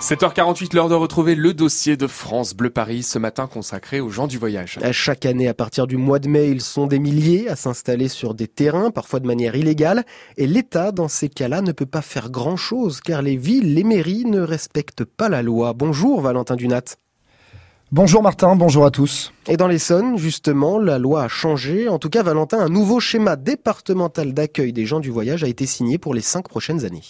7h48, l'heure de retrouver le dossier de France Bleu Paris, ce matin consacré aux gens du voyage. Chaque année, à partir du mois de mai, ils sont des milliers à s'installer sur des terrains, parfois de manière illégale. Et l'État, dans ces cas-là, ne peut pas faire grand-chose, car les villes, les mairies ne respectent pas la loi. Bonjour Valentin Dunat. Bonjour Martin, bonjour à tous. Et dans l'Essonne, justement, la loi a changé. En tout cas, Valentin, un nouveau schéma départemental d'accueil des gens du voyage a été signé pour les cinq prochaines années.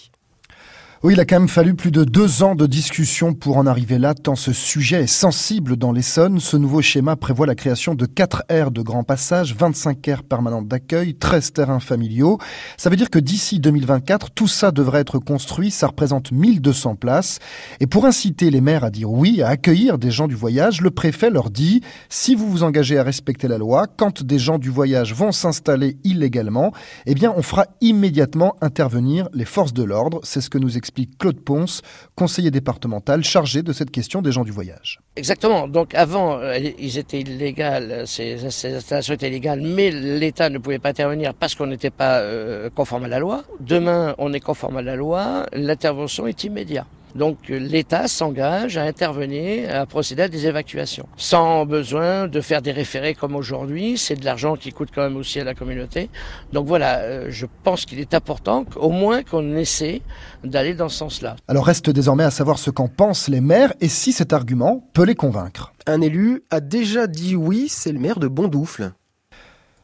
Oui, il a quand même fallu plus de deux ans de discussion pour en arriver là, tant ce sujet est sensible dans l'Essonne. Ce nouveau schéma prévoit la création de 4 aires de grand passage, 25 aires permanentes d'accueil, 13 terrains familiaux. Ça veut dire que d'ici 2024, tout ça devrait être construit. Ça représente 1200 places. Et pour inciter les maires à dire oui, à accueillir des gens du voyage, le préfet leur dit, si vous vous engagez à respecter la loi, quand des gens du voyage vont s'installer illégalement, eh bien, on fera immédiatement intervenir les forces de l'ordre. C'est ce que nous explique explique Claude Ponce, conseiller départemental chargé de cette question des gens du voyage. Exactement. Donc avant, euh, ils étaient illégaux, ces, installations étaient illégales, mais l'État ne pouvait pas intervenir parce qu'on n'était pas euh, conforme à la loi. Demain, on est conforme à la loi, l'intervention est immédiate. Donc l'État s'engage à intervenir, à procéder à des évacuations, sans besoin de faire des référés comme aujourd'hui. C'est de l'argent qui coûte quand même aussi à la communauté. Donc voilà, euh, je pense qu'il est important au moins qu'on essaie d'aller dans ce sens-là. Alors reste désormais à savoir ce qu'en pensent les maires et si cet argument peut les convaincre. Un élu a déjà dit oui, c'est le maire de Bondoufle.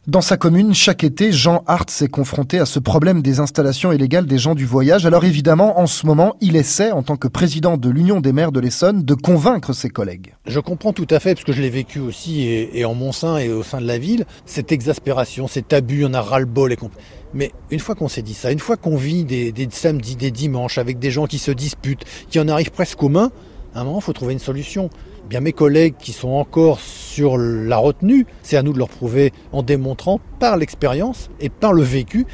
Dans sa commune, chaque été, Jean Hart s'est confronté à ce problème des installations illégales des gens du voyage. Alors évidemment, en ce moment, il essaie, en tant que président de l'Union des maires de l'Essonne, de convaincre ses collègues. Je comprends tout à fait, parce que je l'ai vécu aussi, et, en mon sein et au sein de la ville, cette exaspération, cet abus, on a ras-le-bol. Mais une fois qu'on s'est dit ça, une fois qu'on vit des samedis, des dimanches, avec des gens qui se disputent, qui en arrivent presque aux mains, à un moment, il faut trouver une solution. Bien mes collègues qui sont encore sur la retenue, c'est à nous de leur prouver en démontrant par l'expérience et par le vécu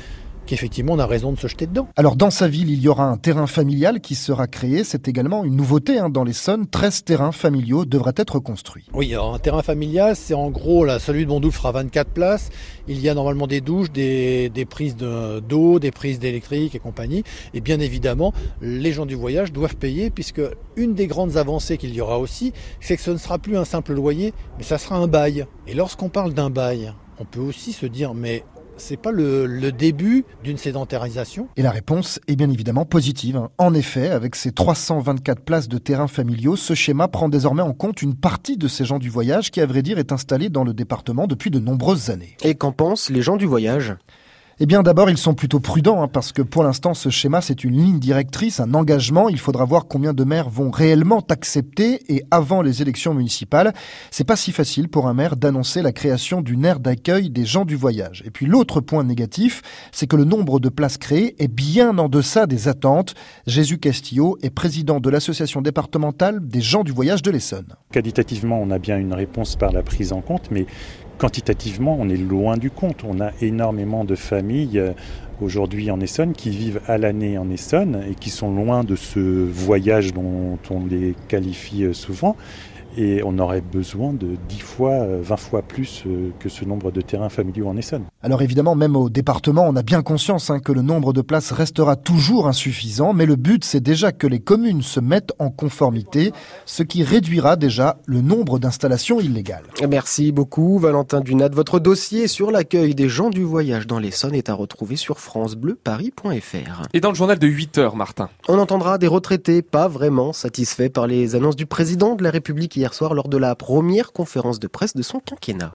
qu'effectivement on a raison de se jeter dedans. Alors dans sa ville, il y aura un terrain familial qui sera créé. C'est également une nouveauté hein. dans les Sonnes. 13 terrains familiaux devraient être construits. Oui, alors un terrain familial, c'est en gros, là, celui de Bondoufle fera 24 places. Il y a normalement des douches, des, prises d'eau, des prises d'électrique et compagnie. Et bien évidemment, les gens du voyage doivent payer puisque une des grandes avancées qu'il y aura aussi, c'est que ce ne sera plus un simple loyer, mais ça sera un bail. Et lorsqu'on parle d'un bail, on peut aussi se dire, mais c'est pas le, début d'une sédentarisation Et la réponse est bien évidemment positive. En effet, avec ces 324 places de terrains familiaux, ce schéma prend désormais en compte une partie de ces gens du voyage qui, à vrai dire, est installée dans le département depuis de nombreuses années. Et qu'en pensent les gens du voyage? Eh bien, d'abord, ils sont plutôt prudents, hein, parce que pour l'instant, ce schéma, c'est une ligne directrice, un engagement. Il faudra voir combien de maires vont réellement accepter. Et avant les élections municipales, c'est pas si facile pour un maire d'annoncer la création d'une aire d'accueil des gens du voyage. Et puis, l'autre point négatif, c'est que le nombre de places créées est bien en deçà des attentes. Jésus Castillo est président de l'association départementale des gens du voyage de l'Essonne. Qualitativement, on a bien une réponse par la prise en compte, mais quantitativement, on est loin du compte. On a énormément de familles euh, aujourd'hui en Essonne qui vivent à l'année en Essonne et qui sont loin de ce voyage dont on les qualifie euh, souvent et on aurait besoin de 10 fois, 20 euh, fois plus euh, que ce nombre de terrains familiaux en Essonne. Alors évidemment, même au département, on a bien conscience hein, que le nombre de places restera toujours insuffisant, mais le but c'est déjà que les communes se mettent en conformité, ce qui réduira déjà le nombre d'installations illégales. Merci beaucoup Valentin Dunat. Votre dossier sur l'accueil des gens du voyage dans l'Essonne est à retrouver sur francebleuparis.fr. Et dans le journal de 8 heures, Martin. On entendra des retraités pas vraiment satisfaits par les annonces du président de la République hier soir lors de la première conférence de presse de son quinquennat.